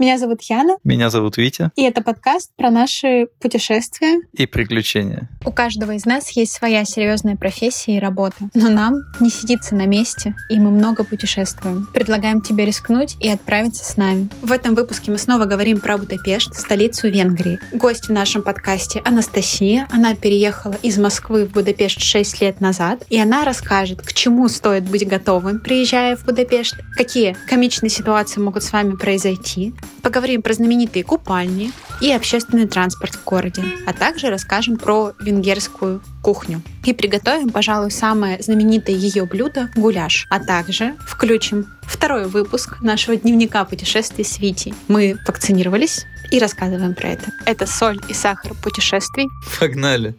Меня зовут Яна. Меня зовут Витя. И это подкаст про наши путешествия и приключения. У каждого из нас есть своя серьезная профессия и работа. Но нам не сидится на месте, и мы много путешествуем. Предлагаем тебе рискнуть и отправиться с нами. В этом выпуске мы снова говорим про Будапешт, столицу Венгрии. Гость в нашем подкасте Анастасия. Она переехала из Москвы в Будапешт 6 лет назад, и она расскажет, к чему стоит быть готовым, приезжая в Будапешт, какие комичные ситуации могут с вами произойти, Поговорим про знаменитые купальни и общественный транспорт в городе, а также расскажем про венгерскую кухню. И приготовим, пожалуй, самое знаменитое ее блюдо – гуляш. А также включим второй выпуск нашего дневника путешествий с Витей. Мы вакцинировались и рассказываем про это. Это соль и сахар путешествий. Погнали!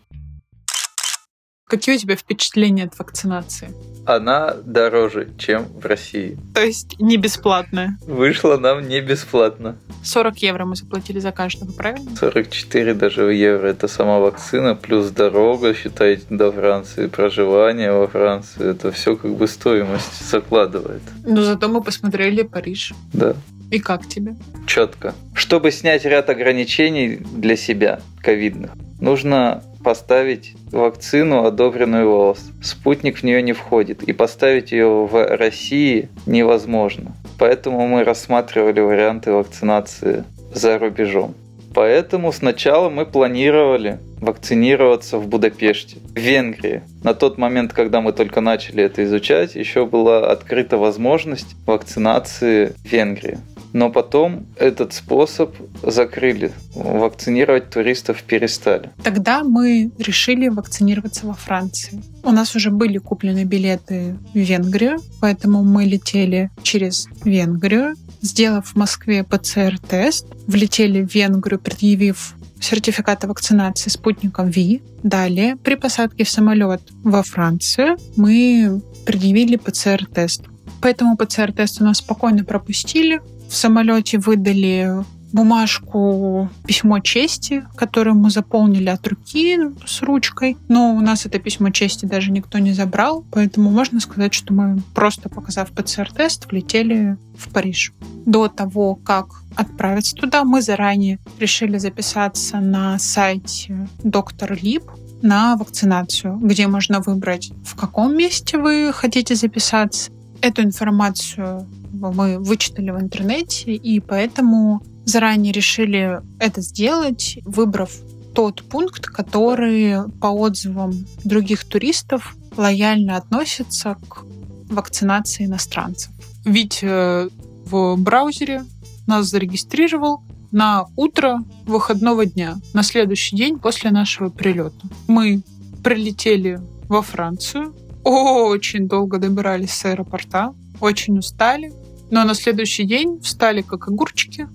Какие у тебя впечатления от вакцинации? Она дороже, чем в России. То есть не бесплатная? Вышла нам не бесплатно. 40 евро мы заплатили за каждого, правильно? 44 даже евро. Это сама вакцина, плюс дорога, считайте, до Франции, проживание во Франции. Это все как бы стоимость закладывает. Но зато мы посмотрели Париж. Да. И как тебе? Четко. Чтобы снять ряд ограничений для себя, ковидных, нужно поставить вакцину, одобренную вас. Спутник в нее не входит, и поставить ее в России невозможно. Поэтому мы рассматривали варианты вакцинации за рубежом. Поэтому сначала мы планировали вакцинироваться в Будапеште, в Венгрии. На тот момент, когда мы только начали это изучать, еще была открыта возможность вакцинации в Венгрии. Но потом этот способ закрыли. Вакцинировать туристов перестали. Тогда мы решили вакцинироваться во Франции. У нас уже были куплены билеты в Венгрию, поэтому мы летели через Венгрию, сделав в Москве ПЦР-тест, влетели в Венгрию, предъявив сертификат о вакцинации спутником ВИ. Далее, при посадке в самолет во Францию, мы предъявили ПЦР-тест. Поэтому ПЦР-тест у нас спокойно пропустили в самолете выдали бумажку письмо чести, которое мы заполнили от руки с ручкой. Но у нас это письмо чести даже никто не забрал, поэтому можно сказать, что мы просто показав ПЦР-тест, влетели в Париж. До того, как отправиться туда, мы заранее решили записаться на сайте доктор Лип на вакцинацию, где можно выбрать, в каком месте вы хотите записаться. Эту информацию мы вычитали в интернете, и поэтому заранее решили это сделать, выбрав тот пункт, который по отзывам других туристов лояльно относится к вакцинации иностранцев. Ведь э, в браузере нас зарегистрировал на утро выходного дня, на следующий день после нашего прилета. Мы прилетели во Францию, очень долго добирались с аэропорта, очень устали, но на следующий день встали как огурчики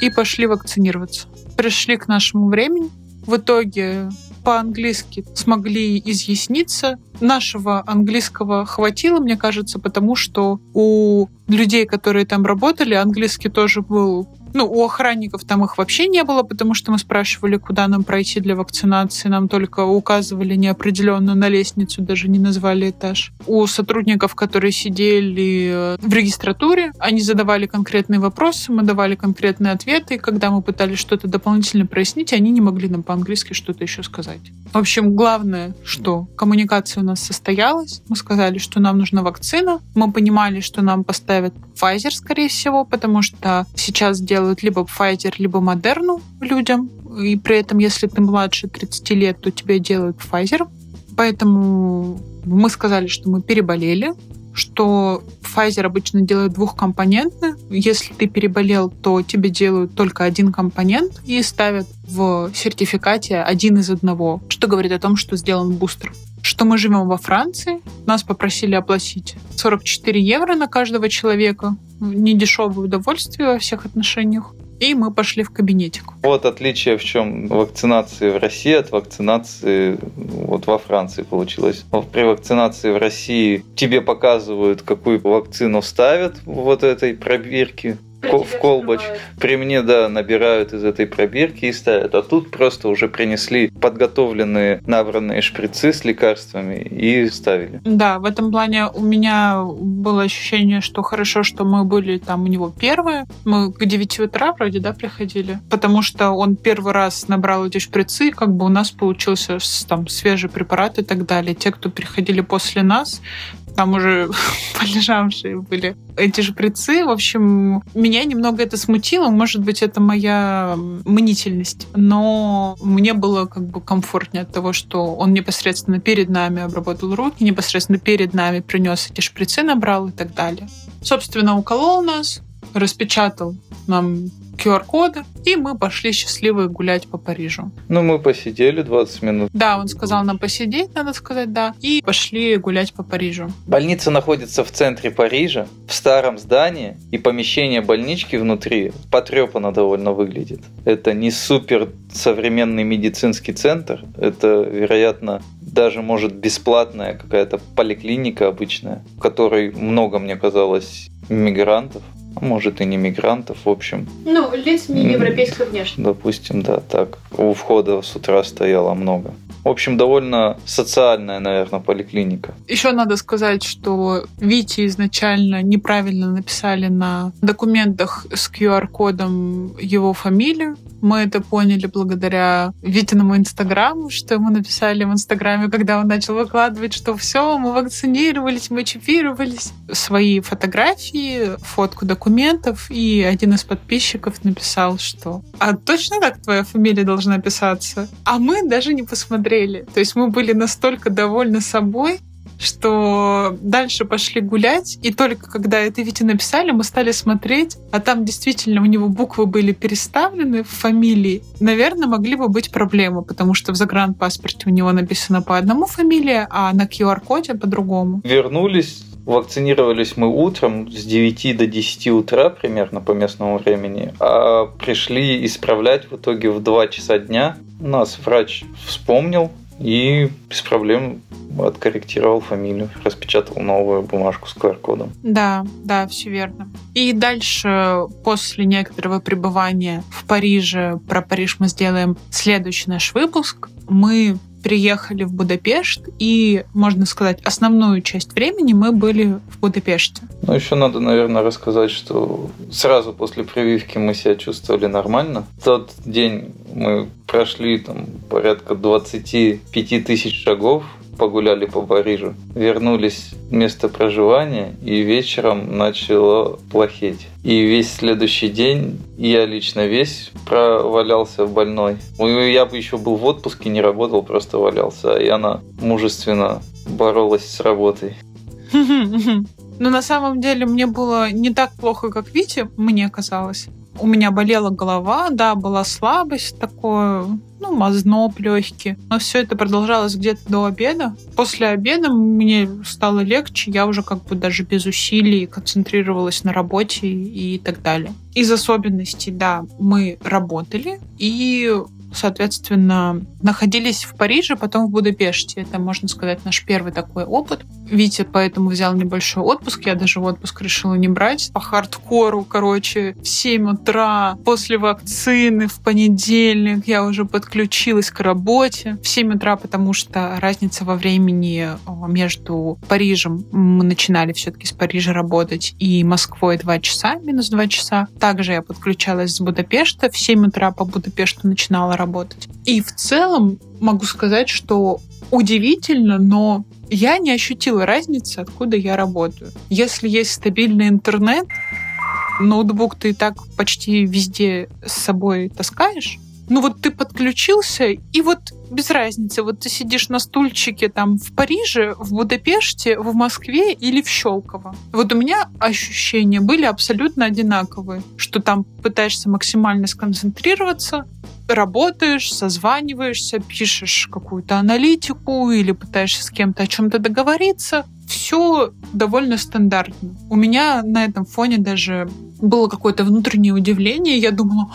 и пошли вакцинироваться. Пришли к нашему времени. В итоге по-английски смогли изъясниться. Нашего английского хватило, мне кажется, потому что у людей, которые там работали, английский тоже был ну, у охранников там их вообще не было, потому что мы спрашивали, куда нам пройти для вакцинации. Нам только указывали неопределенно на лестницу, даже не назвали этаж. У сотрудников, которые сидели э, в регистратуре, они задавали конкретные вопросы, мы давали конкретные ответы. И когда мы пытались что-то дополнительно прояснить, они не могли нам по-английски что-то еще сказать. В общем, главное, что коммуникация у нас состоялась. Мы сказали, что нам нужна вакцина. Мы понимали, что нам поставят Pfizer, скорее всего, потому что сейчас делают делают либо Pfizer, либо Moderna людям. И при этом, если ты младше 30 лет, то тебе делают Pfizer. Поэтому мы сказали, что мы переболели, что Pfizer обычно делает двухкомпонентный. Если ты переболел, то тебе делают только один компонент и ставят в сертификате один из одного, что говорит о том, что сделан бустер. Что мы живем во Франции, нас попросили оплатить 44 евро на каждого человека недешевое удовольствие во всех отношениях. И мы пошли в кабинетик. Вот отличие в чем вакцинации в России от вакцинации вот во Франции получилось. При вакцинации в России тебе показывают, какую вакцину ставят вот этой пробирке. В колбоч. При мне, да, набирают из этой пробирки и ставят. А тут просто уже принесли подготовленные набранные шприцы с лекарствами и ставили. Да, в этом плане у меня было ощущение, что хорошо, что мы были там у него первые. Мы к 9 утра вроде, да, приходили. Потому что он первый раз набрал эти шприцы, как бы у нас получился там свежий препарат и так далее. Те, кто приходили после нас, там уже полежавшие были эти шприцы. В общем, меня немного это смутило. Может быть, это моя мнительность. Но мне было как бы комфортнее от того, что он непосредственно перед нами обработал руки, непосредственно перед нами принес эти шприцы, набрал и так далее. Собственно, уколол нас, распечатал нам QR-коды, и мы пошли счастливые гулять по Парижу. Ну, мы посидели 20 минут. Да, он сказал нам посидеть, надо сказать, да, и пошли гулять по Парижу. Больница находится в центре Парижа, в старом здании, и помещение больнички внутри потрепано довольно выглядит. Это не супер современный медицинский центр, это, вероятно, даже, может, бесплатная какая-то поликлиника обычная, в которой много, мне казалось, мигрантов может и не мигрантов, в общем. Ну, лиц не европейской внешности. Допустим, да, так. У входа с утра стояло много. В общем, довольно социальная, наверное, поликлиника. Еще надо сказать, что Вити изначально неправильно написали на документах с QR-кодом его фамилию. Мы это поняли благодаря Витиному инстаграму, что ему написали в инстаграме, когда он начал выкладывать, что все, мы вакцинировались, мы чипировались. Свои фотографии, фотку документов, и один из подписчиков написал, что «А точно так твоя фамилия должна писаться?» А мы даже не посмотрели. То есть мы были настолько довольны собой, что дальше пошли гулять, и только когда это Вите написали, мы стали смотреть, а там действительно у него буквы были переставлены в фамилии. Наверное, могли бы быть проблемы, потому что в загранпаспорте у него написано по одному фамилия, а на QR-коде по-другому. Вернулись Вакцинировались мы утром с 9 до 10 утра примерно по местному времени, а пришли исправлять в итоге в 2 часа дня. Нас врач вспомнил и без проблем откорректировал фамилию, распечатал новую бумажку с QR-кодом. Да, да, все верно. И дальше, после некоторого пребывания в Париже, про Париж мы сделаем следующий наш выпуск. Мы приехали в Будапешт, и, можно сказать, основную часть времени мы были в Будапеште. Ну, еще надо, наверное, рассказать, что сразу после прививки мы себя чувствовали нормально. В тот день мы прошли там порядка 25 тысяч шагов погуляли по Парижу, вернулись в место проживания и вечером начало плохеть. И весь следующий день я лично весь провалялся больной. Я бы еще был в отпуске, не работал, просто валялся. И она мужественно боролась с работой. Но на самом деле мне было не так плохо, как Вите, мне казалось. У меня болела голова, да, была слабость такое, ну, мазноб легкий. Но все это продолжалось где-то до обеда. После обеда мне стало легче, я уже как бы даже без усилий концентрировалась на работе и так далее. Из особенностей, да, мы работали, и соответственно, находились в Париже, потом в Будапеште. Это, можно сказать, наш первый такой опыт. Витя поэтому взял небольшой отпуск. Я даже отпуск решила не брать. По хардкору, короче, в 7 утра после вакцины в понедельник я уже подключилась к работе. В 7 утра, потому что разница во времени э, между Парижем, мы начинали все-таки с Парижа работать, и Москвой 2 часа, минус 2 часа. Также я подключалась с Будапешта. В 7 утра по Будапешту начинала работать. И в целом могу сказать, что удивительно, но я не ощутила разницы, откуда я работаю. Если есть стабильный интернет, ноутбук ты и так почти везде с собой таскаешь, ну вот ты подключился, и вот без разницы, вот ты сидишь на стульчике там в Париже, в Будапеште, в Москве или в Щелково. Вот у меня ощущения были абсолютно одинаковые, что там пытаешься максимально сконцентрироваться, работаешь, созваниваешься, пишешь какую-то аналитику или пытаешься с кем-то о чем-то договориться. Все довольно стандартно. У меня на этом фоне даже было какое-то внутреннее удивление. Я думала,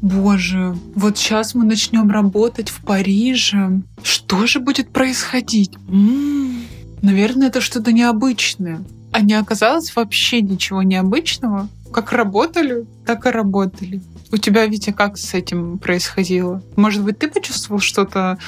боже, вот сейчас мы начнем работать в Париже. Что же будет происходить? М-м, наверное, это что-то необычное. А не оказалось вообще ничего необычного. Как работали, так и работали. У тебя, Витя, как с этим происходило? Может быть, ты почувствовал что-то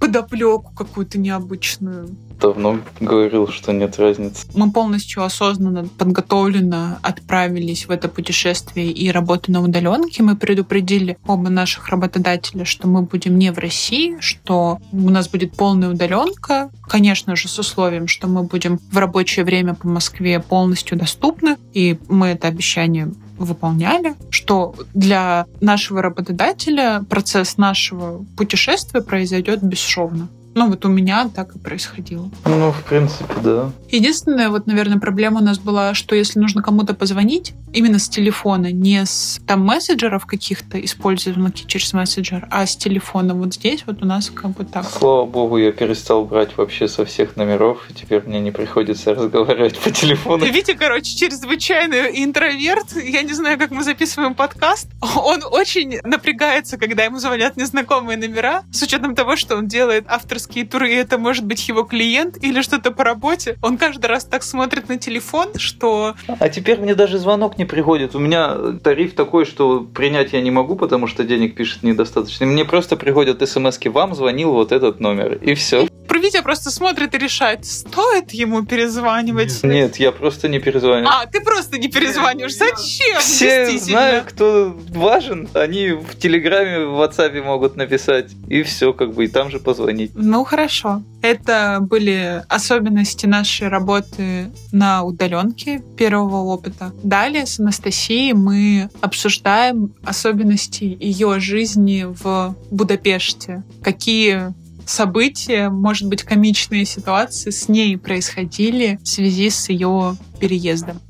подоплеку какую-то необычную? давно говорил, что нет разницы. Мы полностью осознанно, подготовленно отправились в это путешествие и работу на удаленке. Мы предупредили оба наших работодателя, что мы будем не в России, что у нас будет полная удаленка, конечно же, с условием, что мы будем в рабочее время по Москве полностью доступны, и мы это обещание выполняли, что для нашего работодателя процесс нашего путешествия произойдет бесшовно. Ну, вот у меня так и происходило. Ну, в принципе, да. Единственная, вот, наверное, проблема у нас была, что если нужно кому-то позвонить, именно с телефона, не с там мессенджеров каких-то, использованных через мессенджер, а с телефона. Вот здесь вот у нас как бы так. Слава богу, я перестал брать вообще со всех номеров, и теперь мне не приходится разговаривать по телефону. Видите, короче, чрезвычайный интроверт. Я не знаю, как мы записываем подкаст. Он очень напрягается, когда ему звонят незнакомые номера, с учетом того, что он делает авторские туры, и это может быть его клиент или что-то по работе. Он каждый раз так смотрит на телефон, что... А теперь мне даже звонок не приходит. У меня тариф такой, что принять я не могу, потому что денег пишет недостаточно. Мне просто приходят смс вам звонил вот этот номер, и все. Витя просто смотрит и решает, стоит ему перезванивать. Нет, я просто не перезваниваю. А, ты просто не перезваниваешь. Зачем? Все знают, кто важен. Они в Телеграме, в WhatsApp могут написать. И все, как бы, и там же позвонить. Ну, хорошо. Это были особенности нашей работы на удаленке первого опыта. Далее с Анастасией мы обсуждаем особенности ее жизни в Будапеште. Какие события, может быть, комичные ситуации с ней происходили в связи с ее переездом.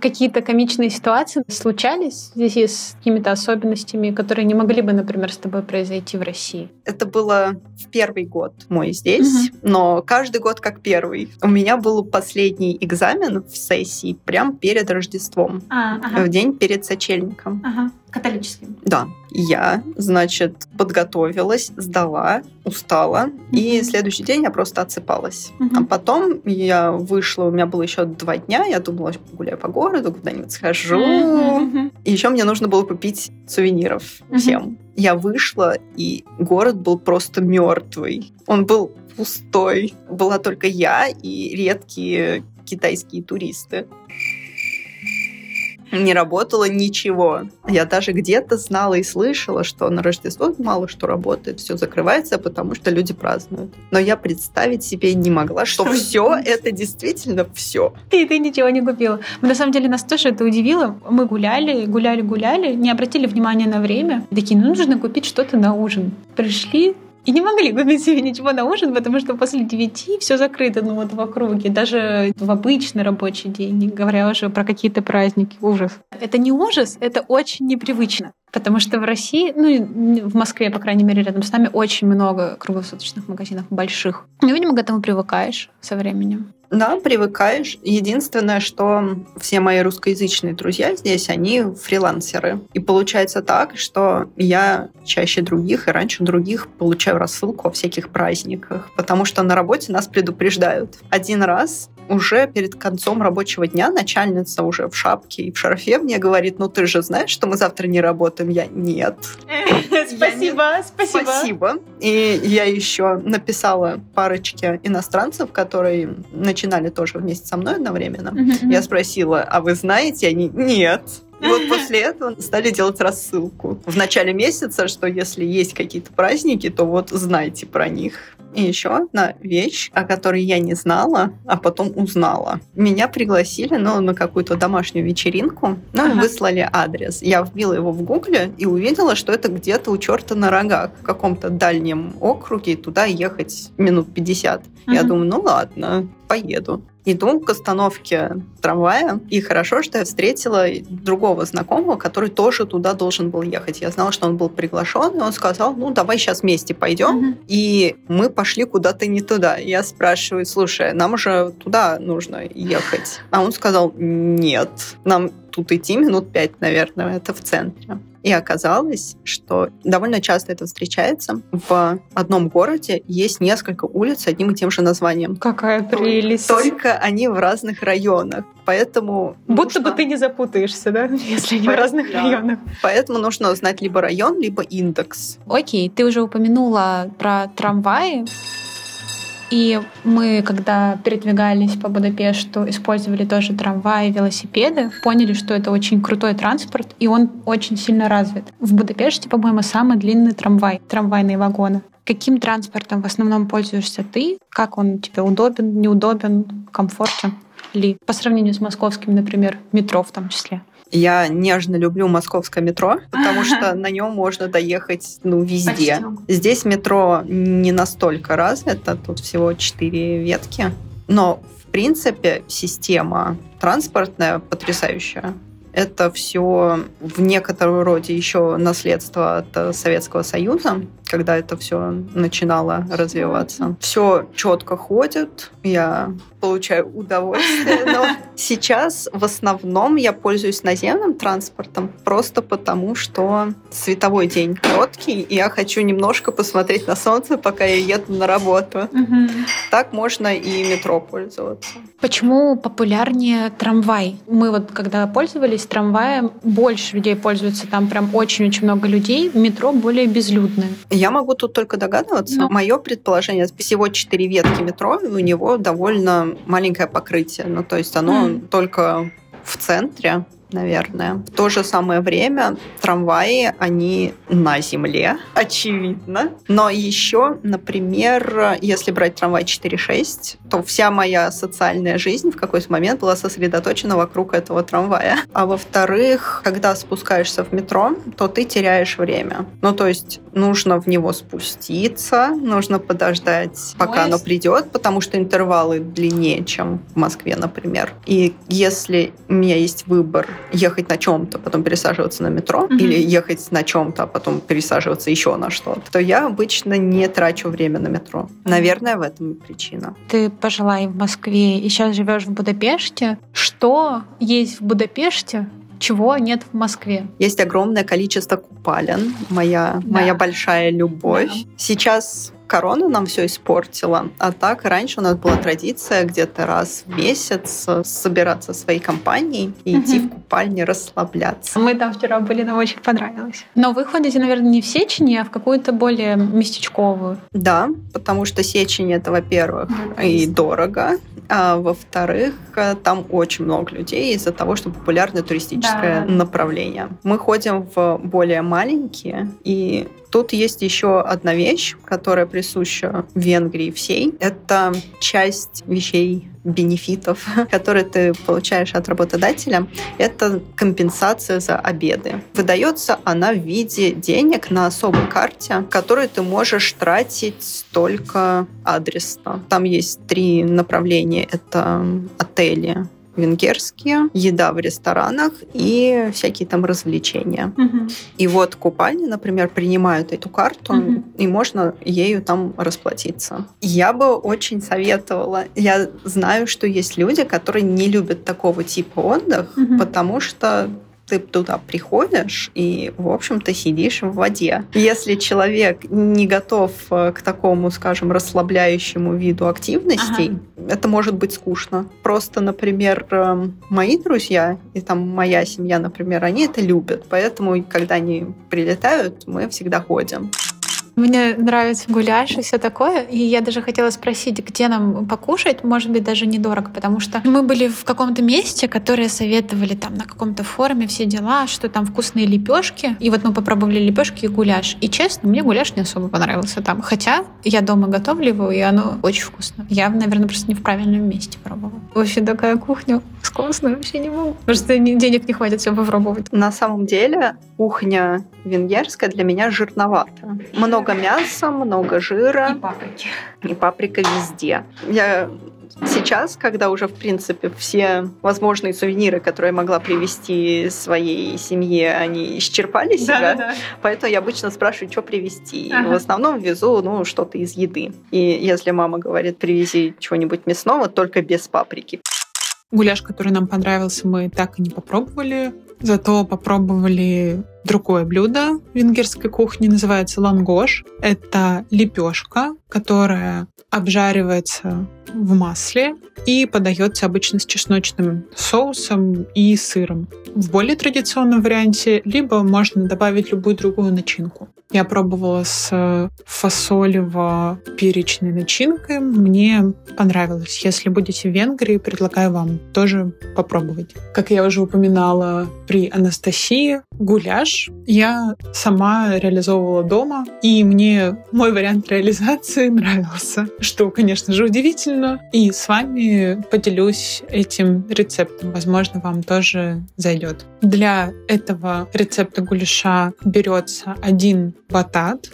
Какие-то комичные ситуации случались в связи с какими-то особенностями, которые не могли бы, например, с тобой произойти в России? Это было в первый год мой здесь, угу. но каждый год как первый. У меня был последний экзамен в сессии прямо перед Рождеством, а, ага. в день перед сочельником. Ага. Католическим. Да. Я, значит, подготовилась, сдала, устала, mm-hmm. и следующий день я просто отсыпалась. Mm-hmm. А потом я вышла, у меня было еще два дня, я думала, гуляю по городу, куда-нибудь схожу. Mm-hmm. И еще мне нужно было купить сувениров mm-hmm. всем. Я вышла, и город был просто мертвый. Он был пустой. Была только я и редкие китайские туристы не работало ничего. Я даже где-то знала и слышала, что на Рождество мало что работает, все закрывается, потому что люди празднуют. Но я представить себе не могла, что все это действительно все. Ты, ты ничего не купила. Мы, на самом деле нас тоже это удивило. Мы гуляли, гуляли, гуляли, не обратили внимания на время. Такие, ну нужно купить что-то на ужин. Пришли, и не могли купить себе ничего на ужин, потому что после девяти все закрыто, ну вот в округе, даже в обычный рабочий день, не говоря уже про какие-то праздники. Ужас. Это не ужас, это очень непривычно. Потому что в России, ну в Москве, по крайней мере, рядом с нами очень много круглосуточных магазинов больших. И, видимо, к этому привыкаешь со временем. Да, привыкаешь. Единственное, что все мои русскоязычные друзья здесь, они фрилансеры. И получается так, что я чаще других и раньше других получаю рассылку о всяких праздниках, потому что на работе нас предупреждают. Один раз уже перед концом рабочего дня начальница уже в шапке и в шарфе мне говорит, ну ты же знаешь, что мы завтра не работаем? Я нет. Спасибо, спасибо. Спасибо. И я еще написала парочке иностранцев, которые начинали тоже вместе со мной одновременно. Я спросила, а вы знаете? Они, нет. И вот после этого стали делать рассылку в начале месяца, что если есть какие-то праздники, то вот знайте про них. И еще одна вещь, о которой я не знала, а потом узнала. Меня пригласили ну, на какую-то домашнюю вечеринку, ну, ага. выслали адрес. Я вбила его в гугле и увидела, что это где-то у черта на рогах, в каком-то дальнем округе, туда ехать минут 50. Ага. Я думаю, ну ладно, поеду. Иду к остановке трамвая, и хорошо, что я встретила другого знакомого, который тоже туда должен был ехать. Я знала, что он был приглашен, и он сказал, ну, давай сейчас вместе пойдем. Mm-hmm. И мы пошли куда-то не туда. Я спрашиваю, слушай, нам же туда нужно ехать. А он сказал, нет, нам тут идти минут пять, наверное, это в центре. И оказалось, что довольно часто это встречается. В одном городе есть несколько улиц с одним и тем же названием. Какая прелесть. Только они в разных районах. Поэтому... Будто нужно... бы ты не запутаешься, да, если они Поэтому, в разных да. районах. Поэтому нужно узнать либо район, либо индекс. Окей, ты уже упомянула про трамваи. И мы, когда передвигались по Будапешту, использовали тоже трамваи, велосипеды, поняли, что это очень крутой транспорт, и он очень сильно развит. В Будапеште, по-моему, самый длинный трамвай, трамвайные вагоны. Каким транспортом в основном пользуешься ты? Как он тебе удобен, неудобен, комфортен ли? По сравнению с московским, например, метро в том числе. Я нежно люблю московское метро, потому что на нем можно доехать ну, везде. Здесь метро не настолько развито, тут всего четыре ветки. Но, в принципе, система транспортная потрясающая. Это все в некотором роде еще наследство от Советского Союза когда это все начинало развиваться. Все четко ходит, я получаю удовольствие, но сейчас в основном я пользуюсь наземным транспортом просто потому, что световой день короткий, и я хочу немножко посмотреть на солнце, пока я еду на работу. Так можно и метро пользоваться. Почему популярнее трамвай? Мы вот когда пользовались трамваем, больше людей пользуются, там прям очень-очень много людей, метро более безлюдное. Я могу тут только догадываться. Но... Мое предположение, всего четыре ветки метро, у него довольно маленькое покрытие. Ну, то есть оно mm. только в центре наверное. В то же самое время трамваи, они на земле, очевидно. Но еще, например, если брать трамвай 4.6, то вся моя социальная жизнь в какой-то момент была сосредоточена вокруг этого трамвая. А во-вторых, когда спускаешься в метро, то ты теряешь время. Ну, то есть нужно в него спуститься, нужно подождать, пока оно придет, потому что интервалы длиннее, чем в Москве, например. И если у меня есть выбор ехать на чем-то, потом пересаживаться на метро, mm-hmm. или ехать на чем-то, а потом пересаживаться еще на что-то, то я обычно не трачу время на метро. Наверное, в этом причина. Ты пожила и в Москве, и сейчас живешь в Будапеште. Что есть в Будапеште, чего нет в Москве. Есть огромное количество купалин, моя, да. моя большая любовь. Да. Сейчас корона нам все испортила. А так, раньше у нас была традиция где-то раз в месяц собираться своей компанией и угу. идти в купальни расслабляться. Мы там вчера были, нам очень понравилось. Но вы ходите, наверное, не в Сечени, а в какую-то более местечковую. Да, потому что Сечень это, во-первых, да, и дорого, а во-вторых, там очень много людей из-за того, что популярное туристическое да. направление. Мы ходим в более маленькие и Тут есть еще одна вещь, которая присуща Венгрии всей. Это часть вещей бенефитов, которые ты получаешь от работодателя, это компенсация за обеды. Выдается она в виде денег на особой карте, которую ты можешь тратить только адресно. Там есть три направления. Это отели, венгерские, еда в ресторанах и всякие там развлечения. Угу. И вот купальни, например, принимают эту карту, угу. и можно ею там расплатиться. Я бы очень советовала. Я знаю, что есть люди, которые не любят такого типа отдых, угу. потому что ты туда приходишь и, в общем-то, сидишь в воде. Если человек не готов э, к такому, скажем, расслабляющему виду активностей, ага. это может быть скучно. Просто, например, эм, мои друзья и там моя семья, например, они это любят. Поэтому, когда они прилетают, мы всегда ходим. Мне нравится гуляш и все такое. И я даже хотела спросить, где нам покушать, может быть, даже недорого, потому что мы были в каком-то месте, которое советовали там на каком-то форуме все дела, что там вкусные лепешки. И вот мы попробовали лепешки и гуляш. И честно, мне гуляш не особо понравился там. Хотя я дома готовлю его, и оно очень вкусно. Я, наверное, просто не в правильном месте пробовала. Вообще такая кухня вкусная, вообще не могу. Потому что денег не хватит все попробовать. На самом деле кухня венгерская для меня жирновата. Много много мяса, много жира. И паприки. И паприка везде. Я Сейчас, когда уже, в принципе, все возможные сувениры, которые я могла привезти своей семье, они исчерпали себя, да, да. поэтому я обычно спрашиваю, что привезти. Ага. В основном везу ну, что-то из еды. И если мама говорит, привези чего-нибудь мясного, только без паприки. Гуляш, который нам понравился, мы так и не попробовали. Зато попробовали другое блюдо венгерской кухни, называется лангош. Это лепешка, которая обжаривается в масле и подается обычно с чесночным соусом и сыром. В более традиционном варианте либо можно добавить любую другую начинку. Я пробовала с фасолево-перечной начинкой. Мне понравилось. Если будете в Венгрии, предлагаю вам тоже попробовать. Как я уже упоминала при Анастасии, гуляш я сама реализовывала дома, и мне мой вариант реализации нравился, что, конечно же, удивительно. И с вами поделюсь этим рецептом. Возможно, вам тоже зайдет. Для этого рецепта гуляша берется один батат,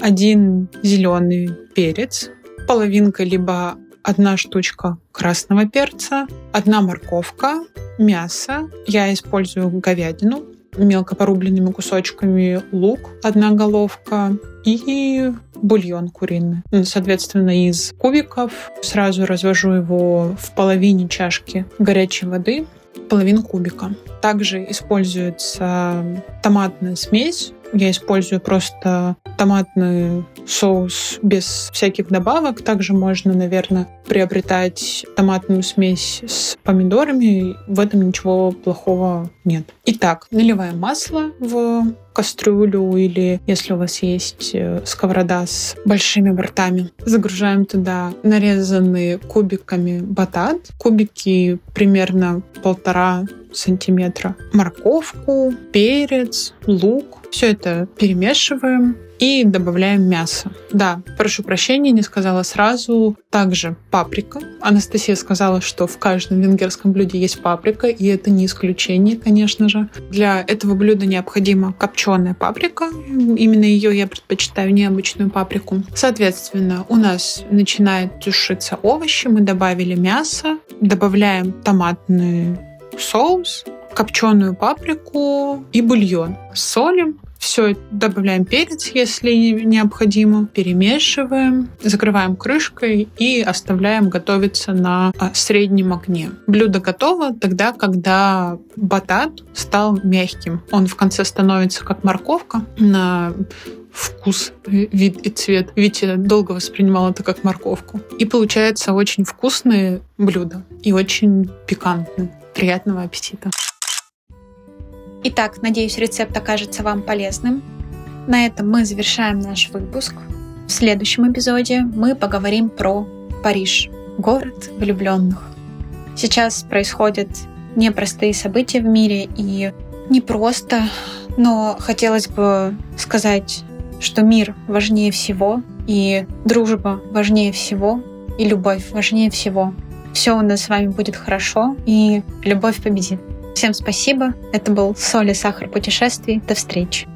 один зеленый перец, половинка либо одна штучка красного перца, одна морковка, мясо. Я использую говядину, мелко порубленными кусочками лук, одна головка и бульон куриный. Ну, соответственно, из кубиков сразу развожу его в половине чашки горячей воды, половину кубика. Также используется томатная смесь. Я использую просто томатный соус без всяких добавок. Также можно, наверное, приобретать томатную смесь с помидорами. В этом ничего плохого нет. Итак, наливаем масло в кастрюлю или если у вас есть э, сковорода с большими бортами. Загружаем туда нарезанные кубиками батат. Кубики примерно полтора сантиметра. Морковку, перец, лук. Все это перемешиваем и добавляем мясо. Да, прошу прощения, не сказала сразу. Также паприка. Анастасия сказала, что в каждом венгерском блюде есть паприка, и это не исключение, конечно же. Для этого блюда необходима копченая паприка. Именно ее я предпочитаю, необычную паприку. Соответственно, у нас начинают тушиться овощи, мы добавили мясо, добавляем томатный соус, копченую паприку и бульон. Солим, все добавляем перец, если необходимо, перемешиваем, закрываем крышкой и оставляем готовиться на а, среднем огне. Блюдо готово тогда, когда батат стал мягким. Он в конце становится как морковка на вкус, вид и цвет. Витя долго воспринимал это как морковку. И получается очень вкусное блюдо и очень пикантное. Приятного аппетита! Итак, надеюсь, рецепт окажется вам полезным. На этом мы завершаем наш выпуск. В следующем эпизоде мы поговорим про Париж, город влюбленных. Сейчас происходят непростые события в мире и не просто, но хотелось бы сказать, что мир важнее всего, и дружба важнее всего, и любовь важнее всего. Все у нас с вами будет хорошо, и любовь победит. Всем спасибо. Это был Соли Сахар путешествий. До встречи.